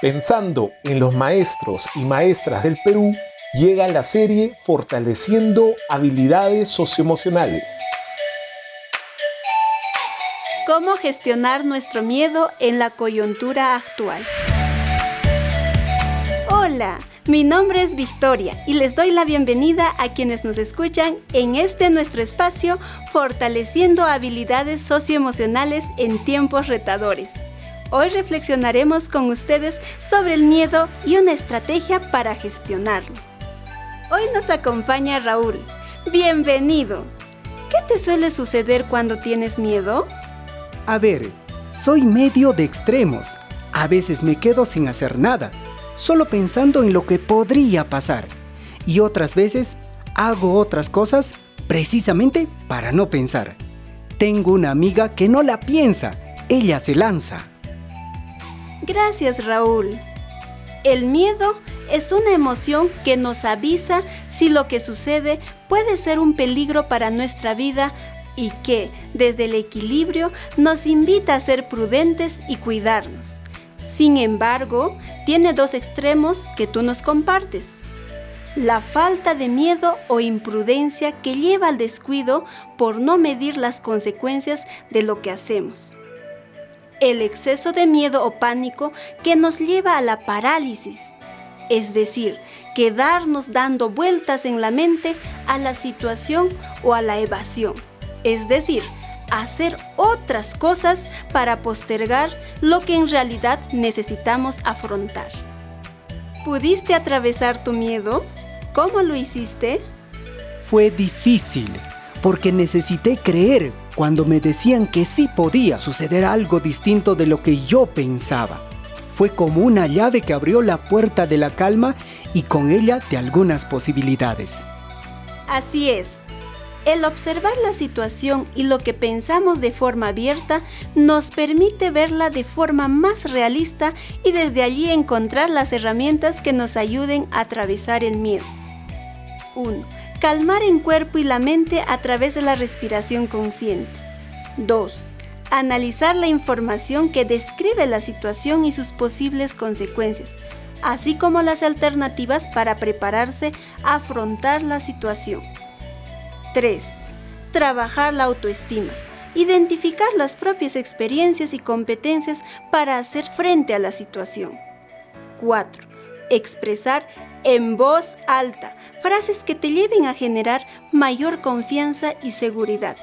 Pensando en los maestros y maestras del Perú, llega la serie Fortaleciendo habilidades socioemocionales. ¿Cómo gestionar nuestro miedo en la coyuntura actual? Hola, mi nombre es Victoria y les doy la bienvenida a quienes nos escuchan en este nuestro espacio Fortaleciendo habilidades socioemocionales en tiempos retadores. Hoy reflexionaremos con ustedes sobre el miedo y una estrategia para gestionarlo. Hoy nos acompaña Raúl. Bienvenido. ¿Qué te suele suceder cuando tienes miedo? A ver, soy medio de extremos. A veces me quedo sin hacer nada, solo pensando en lo que podría pasar. Y otras veces hago otras cosas precisamente para no pensar. Tengo una amiga que no la piensa, ella se lanza. Gracias Raúl. El miedo es una emoción que nos avisa si lo que sucede puede ser un peligro para nuestra vida y que, desde el equilibrio, nos invita a ser prudentes y cuidarnos. Sin embargo, tiene dos extremos que tú nos compartes. La falta de miedo o imprudencia que lleva al descuido por no medir las consecuencias de lo que hacemos el exceso de miedo o pánico que nos lleva a la parálisis, es decir, quedarnos dando vueltas en la mente a la situación o a la evasión, es decir, hacer otras cosas para postergar lo que en realidad necesitamos afrontar. ¿Pudiste atravesar tu miedo? ¿Cómo lo hiciste? Fue difícil porque necesité creer cuando me decían que sí podía suceder algo distinto de lo que yo pensaba. Fue como una llave que abrió la puerta de la calma y con ella de algunas posibilidades. Así es. El observar la situación y lo que pensamos de forma abierta nos permite verla de forma más realista y desde allí encontrar las herramientas que nos ayuden a atravesar el miedo. 1 Calmar en cuerpo y la mente a través de la respiración consciente. 2. Analizar la información que describe la situación y sus posibles consecuencias, así como las alternativas para prepararse a afrontar la situación. 3. Trabajar la autoestima. Identificar las propias experiencias y competencias para hacer frente a la situación. 4. Expresar en voz alta frases que te lleven a generar mayor confianza y seguridad.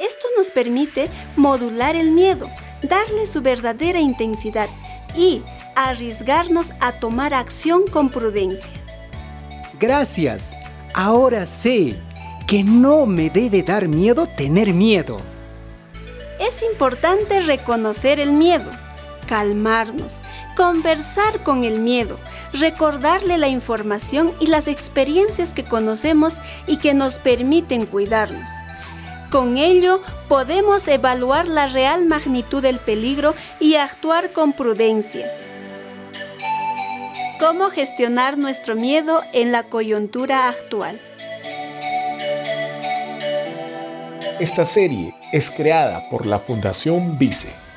Esto nos permite modular el miedo, darle su verdadera intensidad y arriesgarnos a tomar acción con prudencia. Gracias. Ahora sé que no me debe dar miedo tener miedo. Es importante reconocer el miedo, calmarnos, conversar con el miedo, recordarle la información y las experiencias que conocemos y que nos permiten cuidarnos. Con ello podemos evaluar la real magnitud del peligro y actuar con prudencia. ¿Cómo gestionar nuestro miedo en la coyuntura actual? Esta serie es creada por la Fundación Vice